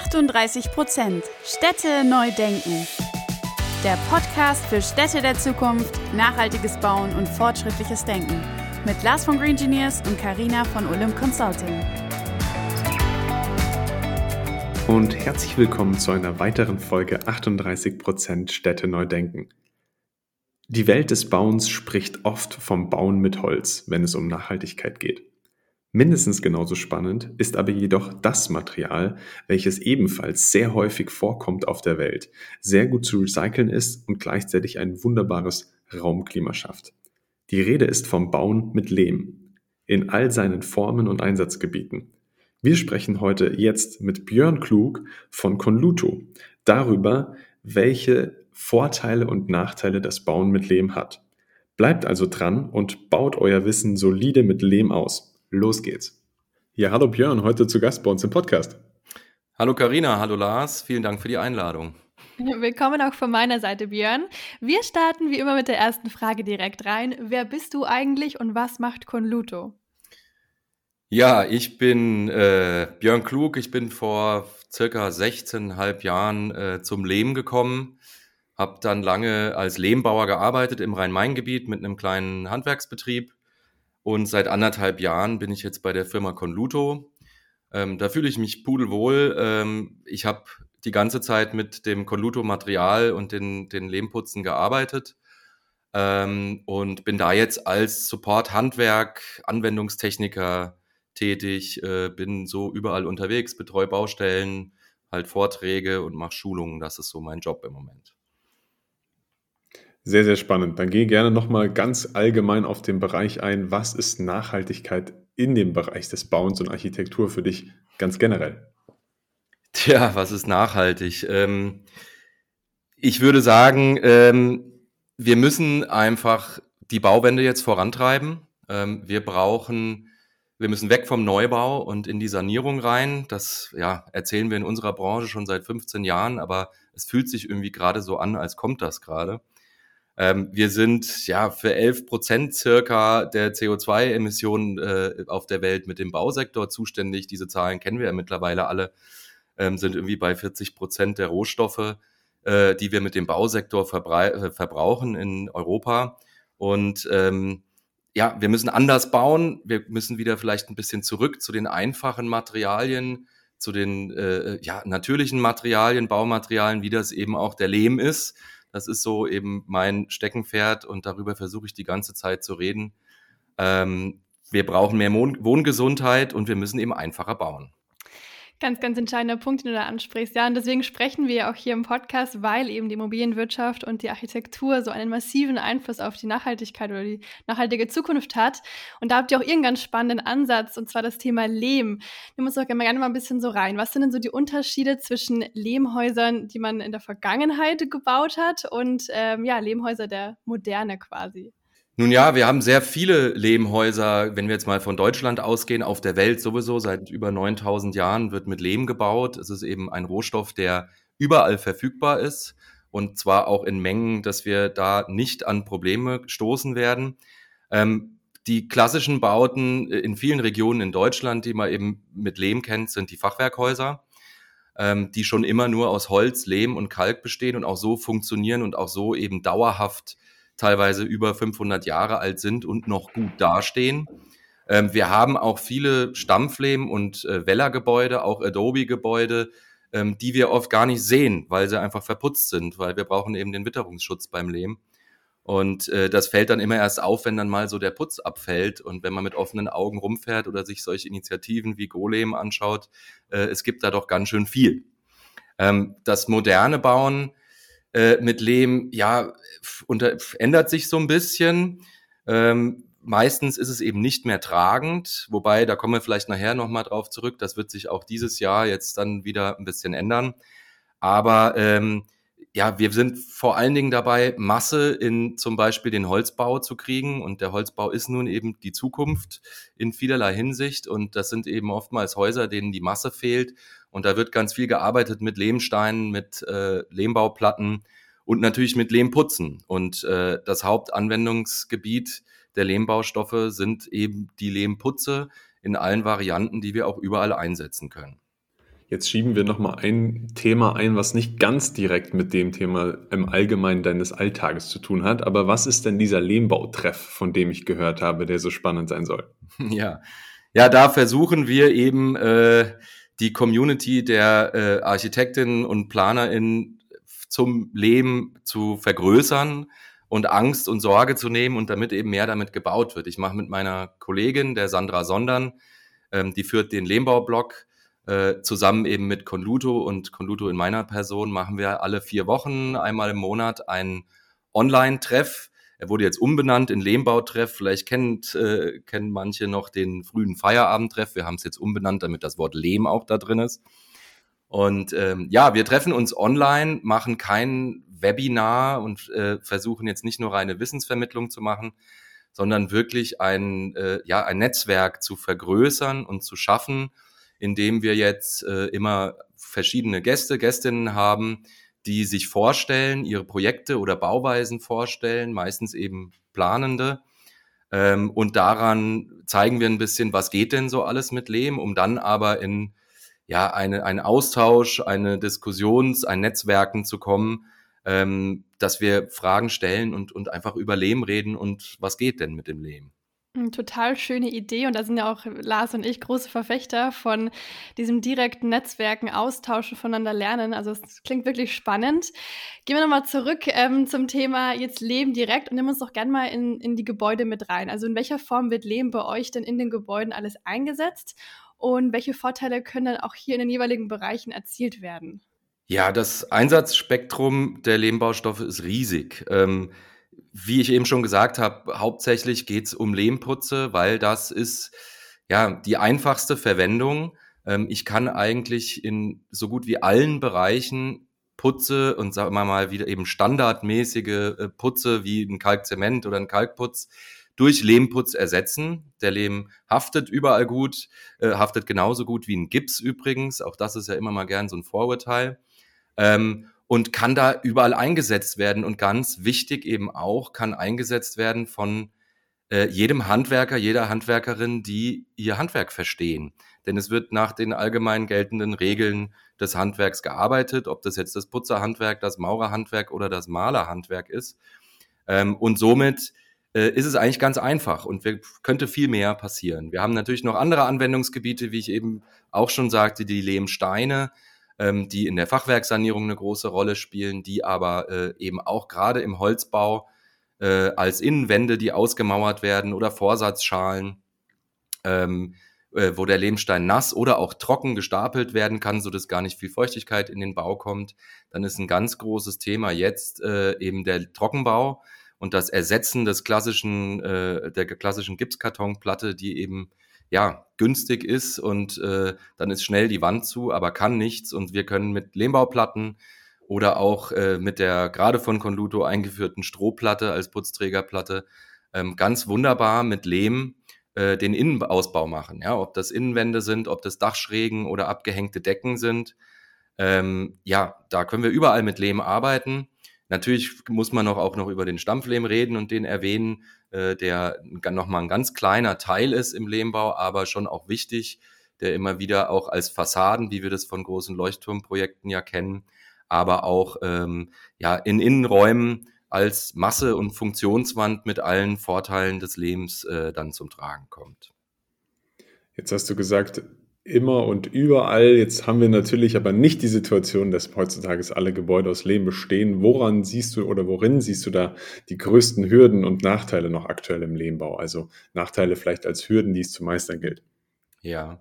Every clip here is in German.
38 Prozent Städte neu denken. Der Podcast für Städte der Zukunft, nachhaltiges Bauen und fortschrittliches Denken. Mit Lars von Green Engineers und Karina von Olymp Consulting. Und herzlich willkommen zu einer weiteren Folge 38 Prozent Städte neu denken. Die Welt des Bauens spricht oft vom Bauen mit Holz, wenn es um Nachhaltigkeit geht. Mindestens genauso spannend ist aber jedoch das Material, welches ebenfalls sehr häufig vorkommt auf der Welt, sehr gut zu recyceln ist und gleichzeitig ein wunderbares Raumklima schafft. Die Rede ist vom Bauen mit Lehm in all seinen Formen und Einsatzgebieten. Wir sprechen heute jetzt mit Björn Klug von Conluto darüber, welche Vorteile und Nachteile das Bauen mit Lehm hat. Bleibt also dran und baut euer Wissen solide mit Lehm aus. Los geht's. Ja, hallo Björn, heute zu Gast bei uns im Podcast. Hallo Karina, hallo Lars, vielen Dank für die Einladung. Willkommen auch von meiner Seite, Björn. Wir starten wie immer mit der ersten Frage direkt rein. Wer bist du eigentlich und was macht Conluto? Ja, ich bin äh, Björn Klug. Ich bin vor circa 16,5 Jahren äh, zum Lehm gekommen, habe dann lange als Lehmbauer gearbeitet im Rhein-Main-Gebiet mit einem kleinen Handwerksbetrieb und seit anderthalb Jahren bin ich jetzt bei der Firma Conluto. Ähm, da fühle ich mich pudelwohl. Ähm, ich habe die ganze Zeit mit dem Conluto-Material und den, den Lehmputzen gearbeitet ähm, und bin da jetzt als Support-Handwerk, Anwendungstechniker tätig, äh, bin so überall unterwegs, betreue Baustellen, halt Vorträge und mache Schulungen. Das ist so mein Job im Moment. Sehr, sehr spannend. Dann gehe gerne nochmal ganz allgemein auf den Bereich ein. Was ist Nachhaltigkeit in dem Bereich des Bauens und Architektur für dich ganz generell? Tja, was ist nachhaltig? Ähm, ich würde sagen, ähm, wir müssen einfach die Bauwende jetzt vorantreiben. Ähm, wir brauchen, wir müssen weg vom Neubau und in die Sanierung rein. Das ja, erzählen wir in unserer Branche schon seit 15 Jahren, aber es fühlt sich irgendwie gerade so an, als kommt das gerade. Ähm, wir sind ja für 11 Prozent circa der CO2-Emissionen äh, auf der Welt mit dem Bausektor zuständig. Diese Zahlen kennen wir ja mittlerweile alle, ähm, sind irgendwie bei 40 Prozent der Rohstoffe, äh, die wir mit dem Bausektor äh, verbrauchen in Europa. Und ähm, ja, wir müssen anders bauen. Wir müssen wieder vielleicht ein bisschen zurück zu den einfachen Materialien, zu den äh, ja, natürlichen Materialien, Baumaterialien, wie das eben auch der Lehm ist das ist so eben mein Steckenpferd und darüber versuche ich die ganze Zeit zu reden. Ähm, wir brauchen mehr Wohngesundheit und wir müssen eben einfacher bauen. Ganz, ganz entscheidender Punkt, den du da ansprichst. Ja, und deswegen sprechen wir ja auch hier im Podcast, weil eben die Immobilienwirtschaft und die Architektur so einen massiven Einfluss auf die Nachhaltigkeit oder die nachhaltige Zukunft hat. Und da habt ihr auch irgendeinen ganz spannenden Ansatz, und zwar das Thema Lehm. Wir müssen auch gerne mal ein bisschen so rein. Was sind denn so die Unterschiede zwischen Lehmhäusern, die man in der Vergangenheit gebaut hat, und ähm, ja, Lehmhäuser der Moderne quasi? Nun ja, wir haben sehr viele Lehmhäuser, wenn wir jetzt mal von Deutschland ausgehen, auf der Welt sowieso. Seit über 9000 Jahren wird mit Lehm gebaut. Es ist eben ein Rohstoff, der überall verfügbar ist und zwar auch in Mengen, dass wir da nicht an Probleme stoßen werden. Ähm, die klassischen Bauten in vielen Regionen in Deutschland, die man eben mit Lehm kennt, sind die Fachwerkhäuser, ähm, die schon immer nur aus Holz, Lehm und Kalk bestehen und auch so funktionieren und auch so eben dauerhaft teilweise über 500 Jahre alt sind und noch gut dastehen. Ähm, wir haben auch viele Stampflehm- und äh, Weller-Gebäude, auch Adobe-Gebäude, ähm, die wir oft gar nicht sehen, weil sie einfach verputzt sind, weil wir brauchen eben den Witterungsschutz beim Lehm. Und äh, das fällt dann immer erst auf, wenn dann mal so der Putz abfällt und wenn man mit offenen Augen rumfährt oder sich solche Initiativen wie Golem anschaut, äh, es gibt da doch ganz schön viel. Ähm, das moderne Bauen äh, mit Lehm, ja, unter, ändert sich so ein bisschen. Ähm, meistens ist es eben nicht mehr tragend, wobei, da kommen wir vielleicht nachher nochmal drauf zurück, das wird sich auch dieses Jahr jetzt dann wieder ein bisschen ändern. Aber ähm, ja, wir sind vor allen Dingen dabei, Masse in zum Beispiel den Holzbau zu kriegen. Und der Holzbau ist nun eben die Zukunft in vielerlei Hinsicht. Und das sind eben oftmals Häuser, denen die Masse fehlt. Und da wird ganz viel gearbeitet mit Lehmsteinen, mit äh, Lehmbauplatten und natürlich mit Lehmputzen. Und äh, das Hauptanwendungsgebiet der Lehmbaustoffe sind eben die Lehmputze in allen Varianten, die wir auch überall einsetzen können. Jetzt schieben wir nochmal ein Thema ein, was nicht ganz direkt mit dem Thema im Allgemeinen deines Alltages zu tun hat. Aber was ist denn dieser Lehmbautreff, von dem ich gehört habe, der so spannend sein soll? Ja, ja, da versuchen wir eben äh, die Community der äh, Architektinnen und PlanerInnen zum Leben zu vergrößern und Angst und Sorge zu nehmen und damit eben mehr damit gebaut wird. Ich mache mit meiner Kollegin, der Sandra Sondern, ähm, die führt den Lehmbaublog äh, zusammen eben mit Conluto und Conluto in meiner Person machen wir alle vier Wochen, einmal im Monat einen Online-Treff. Er wurde jetzt umbenannt in Lehmbautreff. Vielleicht kennt, äh, kennen manche noch den frühen Feierabendtreff. Wir haben es jetzt umbenannt, damit das Wort Lehm auch da drin ist. Und ähm, ja, wir treffen uns online, machen kein Webinar und äh, versuchen jetzt nicht nur reine Wissensvermittlung zu machen, sondern wirklich ein, äh, ja, ein Netzwerk zu vergrößern und zu schaffen, indem wir jetzt äh, immer verschiedene Gäste, Gästinnen haben, die sich vorstellen, ihre Projekte oder Bauweisen vorstellen, meistens eben planende. Ähm, und daran zeigen wir ein bisschen, was geht denn so alles mit Lehm, um dann aber in ja, eine, einen Austausch, eine Diskussions-, ein Netzwerken zu kommen, ähm, dass wir Fragen stellen und, und einfach über Lehm reden und was geht denn mit dem Lehm. Hm, total schöne Idee und da sind ja auch Lars und ich große Verfechter von diesem direkten Netzwerken, Austauschen, voneinander lernen. Also es klingt wirklich spannend. Gehen wir nochmal zurück ähm, zum Thema jetzt Leben direkt und nehmen uns doch gerne mal in, in die Gebäude mit rein. Also in welcher Form wird Leben bei euch denn in den Gebäuden alles eingesetzt und welche Vorteile können dann auch hier in den jeweiligen Bereichen erzielt werden? Ja, das Einsatzspektrum der Lehmbaustoffe ist riesig. Ähm, wie ich eben schon gesagt habe, hauptsächlich geht es um Lehmputze, weil das ist ja die einfachste Verwendung. Ähm, ich kann eigentlich in so gut wie allen Bereichen Putze und sagen wir mal wieder eben standardmäßige äh, Putze wie ein Kalkzement oder ein Kalkputz durch Lehmputz ersetzen. Der Lehm haftet überall gut, äh, haftet genauso gut wie ein Gips übrigens. Auch das ist ja immer mal gern so ein Vorurteil. Ähm, und kann da überall eingesetzt werden. Und ganz wichtig eben auch, kann eingesetzt werden von äh, jedem Handwerker, jeder Handwerkerin, die ihr Handwerk verstehen. Denn es wird nach den allgemein geltenden Regeln des Handwerks gearbeitet, ob das jetzt das Putzerhandwerk, das Maurerhandwerk oder das Malerhandwerk ist. Ähm, und somit äh, ist es eigentlich ganz einfach und wir, könnte viel mehr passieren. Wir haben natürlich noch andere Anwendungsgebiete, wie ich eben auch schon sagte, die Lehmsteine, ähm, die in der Fachwerksanierung eine große Rolle spielen, die aber äh, eben auch gerade im Holzbau äh, als Innenwände, die ausgemauert werden oder Vorsatzschalen, ähm, äh, wo der Lehmstein nass oder auch trocken gestapelt werden kann, so dass gar nicht viel Feuchtigkeit in den Bau kommt. Dann ist ein ganz großes Thema jetzt äh, eben der Trockenbau und das Ersetzen des klassischen, äh, der klassischen Gipskartonplatte, die eben ja, günstig ist und äh, dann ist schnell die Wand zu, aber kann nichts und wir können mit Lehmbauplatten oder auch äh, mit der gerade von Conluto eingeführten Strohplatte als Putzträgerplatte ähm, ganz wunderbar mit Lehm äh, den Innenausbau machen. Ja, ob das Innenwände sind, ob das Dachschrägen oder abgehängte Decken sind. Ähm, ja, da können wir überall mit Lehm arbeiten. Natürlich muss man auch noch über den Stampflehm reden und den erwähnen, äh, der nochmal ein ganz kleiner Teil ist im Lehmbau, aber schon auch wichtig, der immer wieder auch als Fassaden, wie wir das von großen Leuchtturmprojekten ja kennen, aber auch ähm, ja in Innenräumen als Masse- und Funktionswand mit allen Vorteilen des Lehms äh, dann zum Tragen kommt. Jetzt hast du gesagt, immer und überall. Jetzt haben wir natürlich aber nicht die Situation, dass heutzutage alle Gebäude aus Lehm bestehen. Woran siehst du oder worin siehst du da die größten Hürden und Nachteile noch aktuell im Lehmbau? Also Nachteile vielleicht als Hürden, die es zu meistern gilt. Ja.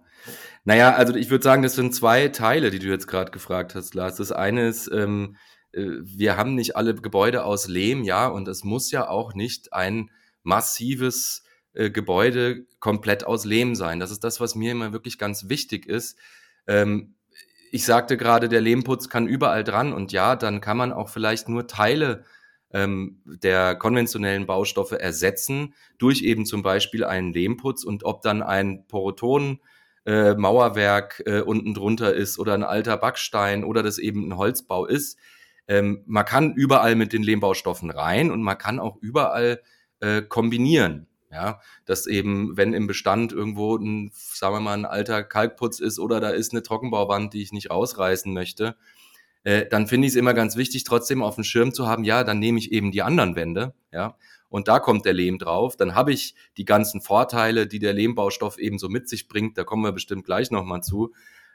Naja, also ich würde sagen, das sind zwei Teile, die du jetzt gerade gefragt hast, Lars. Das eine ist, ähm, äh, wir haben nicht alle Gebäude aus Lehm, ja, und es muss ja auch nicht ein massives äh, Gebäude komplett aus Lehm sein. Das ist das, was mir immer wirklich ganz wichtig ist. Ähm, ich sagte gerade, der Lehmputz kann überall dran und ja, dann kann man auch vielleicht nur Teile ähm, der konventionellen Baustoffe ersetzen durch eben zum Beispiel einen Lehmputz und ob dann ein Poroton äh, Mauerwerk äh, unten drunter ist oder ein alter Backstein oder das eben ein Holzbau ist. Ähm, man kann überall mit den Lehmbaustoffen rein und man kann auch überall äh, kombinieren. Ja, dass eben, wenn im Bestand irgendwo ein, sagen wir mal, ein alter Kalkputz ist oder da ist eine Trockenbauwand, die ich nicht ausreißen möchte, äh, dann finde ich es immer ganz wichtig, trotzdem auf dem Schirm zu haben, ja, dann nehme ich eben die anderen Wände, ja, und da kommt der Lehm drauf. Dann habe ich die ganzen Vorteile, die der Lehmbaustoff eben so mit sich bringt. Da kommen wir bestimmt gleich nochmal zu.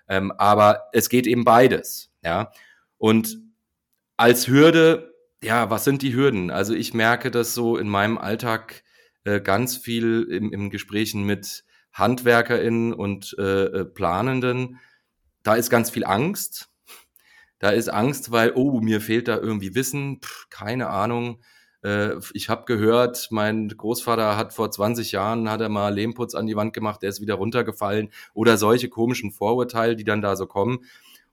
Ähm, aber es geht eben beides, ja. Und als Hürde, ja, was sind die Hürden? Also ich merke das so in meinem Alltag äh, ganz viel im, im Gesprächen mit HandwerkerInnen und äh, äh, Planenden. Da ist ganz viel Angst. Da ist Angst, weil, oh, mir fehlt da irgendwie Wissen, Pff, keine Ahnung. Äh, ich habe gehört, mein Großvater hat vor 20 Jahren, hat er mal Lehmputz an die Wand gemacht, der ist wieder runtergefallen. Oder solche komischen Vorurteile, die dann da so kommen.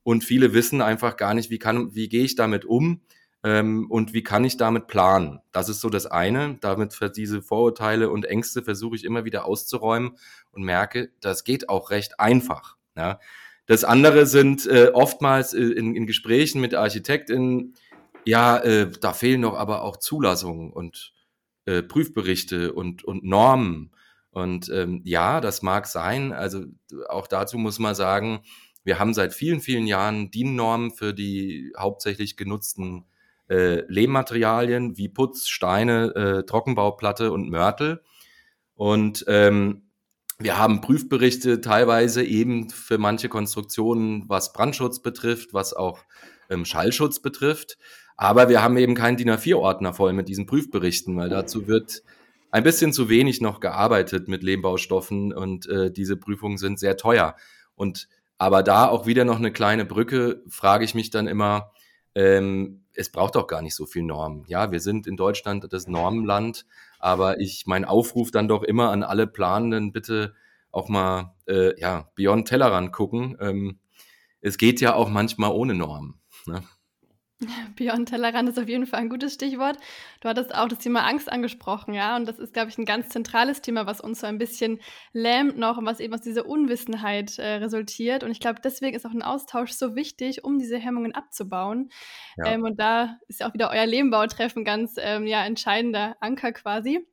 Und viele wissen einfach gar nicht, wie kann, wie gehe ich damit um? Ähm, und wie kann ich damit planen? Das ist so das eine. Damit für diese Vorurteile und Ängste versuche ich immer wieder auszuräumen und merke, das geht auch recht einfach. Ja. Das andere sind äh, oftmals äh, in, in Gesprächen mit ArchitektInnen, ja, äh, da fehlen doch aber auch Zulassungen und äh, Prüfberichte und, und Normen. Und ähm, ja, das mag sein. Also auch dazu muss man sagen, wir haben seit vielen, vielen Jahren DIN-Normen für die hauptsächlich genutzten äh, Lehmmaterialien wie Putz, Steine, äh, Trockenbauplatte und Mörtel. Und ähm, wir haben Prüfberichte teilweise eben für manche Konstruktionen, was Brandschutz betrifft, was auch ähm, Schallschutz betrifft. Aber wir haben eben keinen DIN A4-Ordner voll mit diesen Prüfberichten, weil dazu wird ein bisschen zu wenig noch gearbeitet mit Lehmbaustoffen und äh, diese Prüfungen sind sehr teuer. Und aber da auch wieder noch eine kleine Brücke, frage ich mich dann immer, ähm, es braucht auch gar nicht so viel Normen. Ja, wir sind in Deutschland das Normenland, aber ich mein Aufruf dann doch immer an alle Planenden, bitte auch mal äh, ja, Beyond Tellerrand gucken. Ähm, es geht ja auch manchmal ohne Normen. Ne? Beyond Tellerrand ist auf jeden Fall ein gutes Stichwort. Du hattest auch das Thema Angst angesprochen, ja, und das ist, glaube ich, ein ganz zentrales Thema, was uns so ein bisschen lähmt noch und was eben aus dieser Unwissenheit äh, resultiert. Und ich glaube, deswegen ist auch ein Austausch so wichtig, um diese Hemmungen abzubauen. Ja. Ähm, und da ist ja auch wieder euer Lehmbautreffen ganz ähm, ja, entscheidender Anker quasi.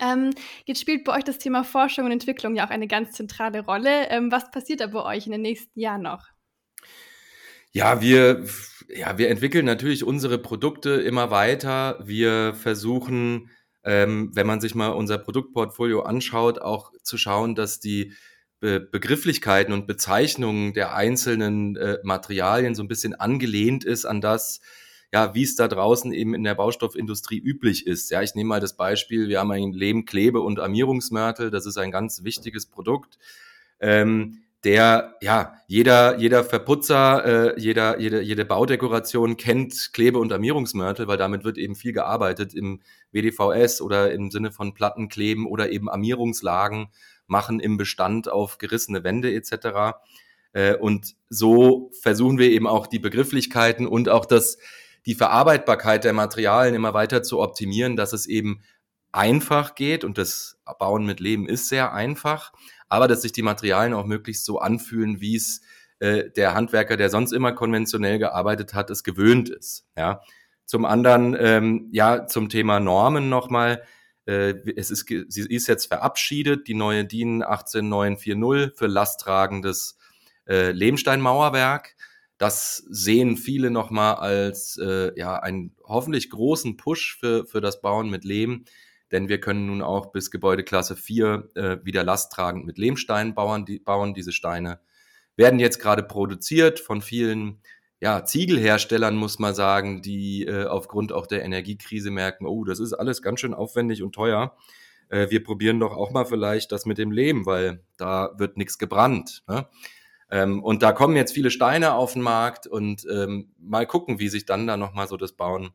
Ähm, jetzt spielt bei euch das Thema Forschung und Entwicklung ja auch eine ganz zentrale Rolle. Ähm, was passiert da bei euch in den nächsten Jahren noch? Ja, wir, ja, wir entwickeln natürlich unsere Produkte immer weiter. Wir versuchen, ähm, wenn man sich mal unser Produktportfolio anschaut, auch zu schauen, dass die Be Begrifflichkeiten und Bezeichnungen der einzelnen äh, Materialien so ein bisschen angelehnt ist an das, ja, wie es da draußen eben in der Baustoffindustrie üblich ist. Ja, ich nehme mal das Beispiel, wir haben ein Lehm, Klebe und Armierungsmörtel, das ist ein ganz wichtiges Produkt. Ähm, der, ja, jeder, jeder Verputzer, äh, jeder, jede, jede Baudekoration kennt Klebe- und Armierungsmörtel, weil damit wird eben viel gearbeitet im WDVS oder im Sinne von Plattenkleben oder eben Armierungslagen machen im Bestand auf gerissene Wände etc. Äh, und so versuchen wir eben auch die Begrifflichkeiten und auch das, die Verarbeitbarkeit der Materialien immer weiter zu optimieren, dass es eben einfach geht und das Bauen mit Leben ist sehr einfach, aber dass sich die Materialien auch möglichst so anfühlen, wie es äh, der Handwerker, der sonst immer konventionell gearbeitet hat, es gewöhnt ist. Ja. Zum anderen, ähm, ja, zum Thema Normen nochmal. Äh, es ist, sie ist jetzt verabschiedet, die neue DIN 18940 für lasttragendes äh, Lehmsteinmauerwerk. Das sehen viele nochmal als äh, ja, einen hoffentlich großen Push für, für das Bauen mit Lehm denn wir können nun auch bis Gebäudeklasse 4 äh, wieder lasttragend mit Lehmsteinen bauen, die, bauen. Diese Steine werden jetzt gerade produziert von vielen ja, Ziegelherstellern, muss man sagen, die äh, aufgrund auch der Energiekrise merken, oh, das ist alles ganz schön aufwendig und teuer. Äh, wir probieren doch auch mal vielleicht das mit dem Lehm, weil da wird nichts gebrannt. Ne? Ähm, und da kommen jetzt viele Steine auf den Markt und ähm, mal gucken, wie sich dann da nochmal so das Bauen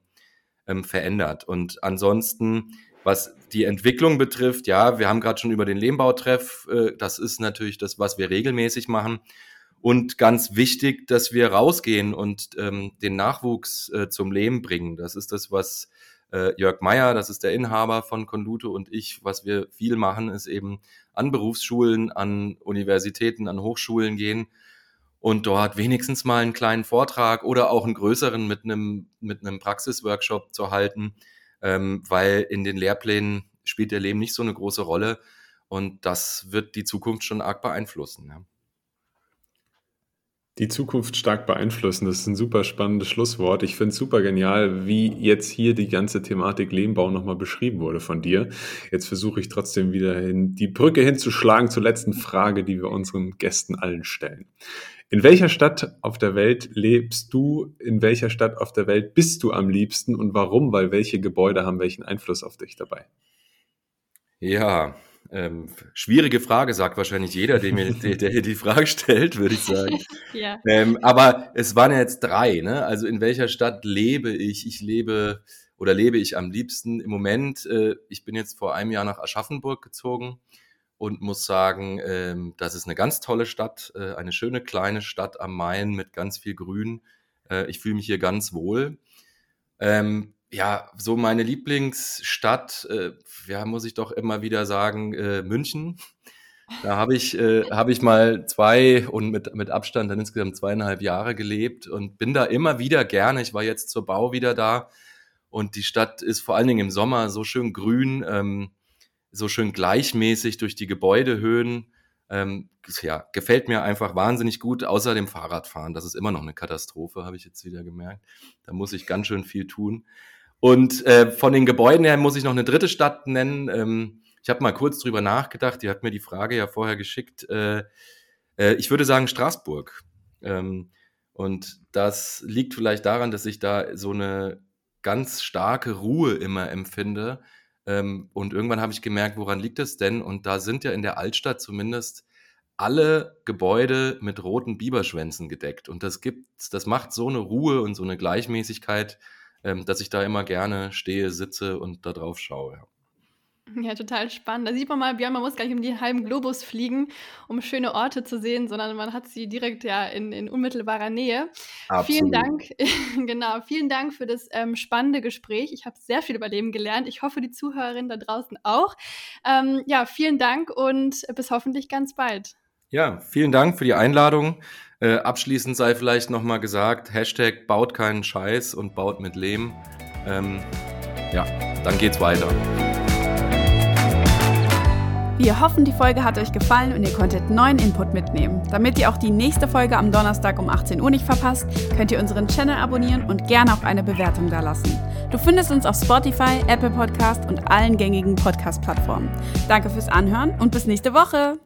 ähm, verändert. Und ansonsten was die Entwicklung betrifft, ja, wir haben gerade schon über den Lehmbautreff, äh, das ist natürlich das, was wir regelmäßig machen. Und ganz wichtig, dass wir rausgehen und ähm, den Nachwuchs äh, zum Leben bringen. Das ist das, was äh, Jörg Meyer, das ist der Inhaber von Conlute und ich, was wir viel machen, ist eben an Berufsschulen, an Universitäten, an Hochschulen gehen und dort wenigstens mal einen kleinen Vortrag oder auch einen größeren mit einem, mit einem Praxisworkshop zu halten, ähm, weil in den Lehrplänen spielt der Lehm nicht so eine große Rolle. Und das wird die Zukunft schon arg beeinflussen. Ja. Die Zukunft stark beeinflussen, das ist ein super spannendes Schlusswort. Ich finde es super genial, wie jetzt hier die ganze Thematik Lehmbau nochmal beschrieben wurde von dir. Jetzt versuche ich trotzdem wieder hin, die Brücke hinzuschlagen zur letzten Frage, die wir unseren Gästen allen stellen. In welcher Stadt auf der Welt lebst du? In welcher Stadt auf der Welt bist du am liebsten und warum? Weil welche Gebäude haben welchen Einfluss auf dich dabei? Ja, ähm, schwierige Frage, sagt wahrscheinlich jeder, der mir der, der die Frage stellt, würde ich sagen. ja. Ähm, aber es waren ja jetzt drei, ne? Also in welcher Stadt lebe ich? Ich lebe oder lebe ich am liebsten im Moment. Äh, ich bin jetzt vor einem Jahr nach Aschaffenburg gezogen und muss sagen, ähm, das ist eine ganz tolle Stadt, äh, eine schöne kleine Stadt am Main mit ganz viel Grün. Äh, ich fühle mich hier ganz wohl. Ähm, ja, so meine Lieblingsstadt, äh, ja, muss ich doch immer wieder sagen, äh, München. Da habe ich, äh, hab ich mal zwei und mit, mit Abstand dann insgesamt zweieinhalb Jahre gelebt und bin da immer wieder gerne. Ich war jetzt zur Bau wieder da und die Stadt ist vor allen Dingen im Sommer so schön grün, ähm, so schön gleichmäßig durch die Gebäudehöhen. Ähm, ja, gefällt mir einfach wahnsinnig gut, außer dem Fahrradfahren. Das ist immer noch eine Katastrophe, habe ich jetzt wieder gemerkt. Da muss ich ganz schön viel tun. Und äh, von den Gebäuden her muss ich noch eine dritte Stadt nennen. Ähm, ich habe mal kurz drüber nachgedacht. Die hat mir die Frage ja vorher geschickt. Äh, äh, ich würde sagen Straßburg. Ähm, und das liegt vielleicht daran, dass ich da so eine ganz starke Ruhe immer empfinde. Ähm, und irgendwann habe ich gemerkt, woran liegt es denn? Und da sind ja in der Altstadt zumindest alle Gebäude mit roten Biberschwänzen gedeckt. Und das gibt, das macht so eine Ruhe und so eine Gleichmäßigkeit, ähm, dass ich da immer gerne stehe, sitze und da drauf schaue. Ja. Total spannend. Da sieht man mal, Björn, man muss gar nicht um die halben Globus fliegen, um schöne Orte zu sehen, sondern man hat sie direkt ja in, in unmittelbarer Nähe. Absolut. Vielen Dank, genau, vielen Dank für das ähm, spannende Gespräch. Ich habe sehr viel über Leben gelernt. Ich hoffe, die Zuhörerinnen da draußen auch. Ähm, ja, vielen Dank und bis hoffentlich ganz bald. Ja, vielen Dank für die Einladung. Äh, abschließend sei vielleicht nochmal gesagt, Hashtag baut keinen Scheiß und baut mit Lehm. Ähm, ja, dann geht's weiter. Wir hoffen, die Folge hat euch gefallen und ihr konntet neuen Input mitnehmen. Damit ihr auch die nächste Folge am Donnerstag um 18 Uhr nicht verpasst, könnt ihr unseren Channel abonnieren und gerne auch eine Bewertung dalassen. Du findest uns auf Spotify, Apple Podcast und allen gängigen Podcast-Plattformen. Danke fürs Anhören und bis nächste Woche.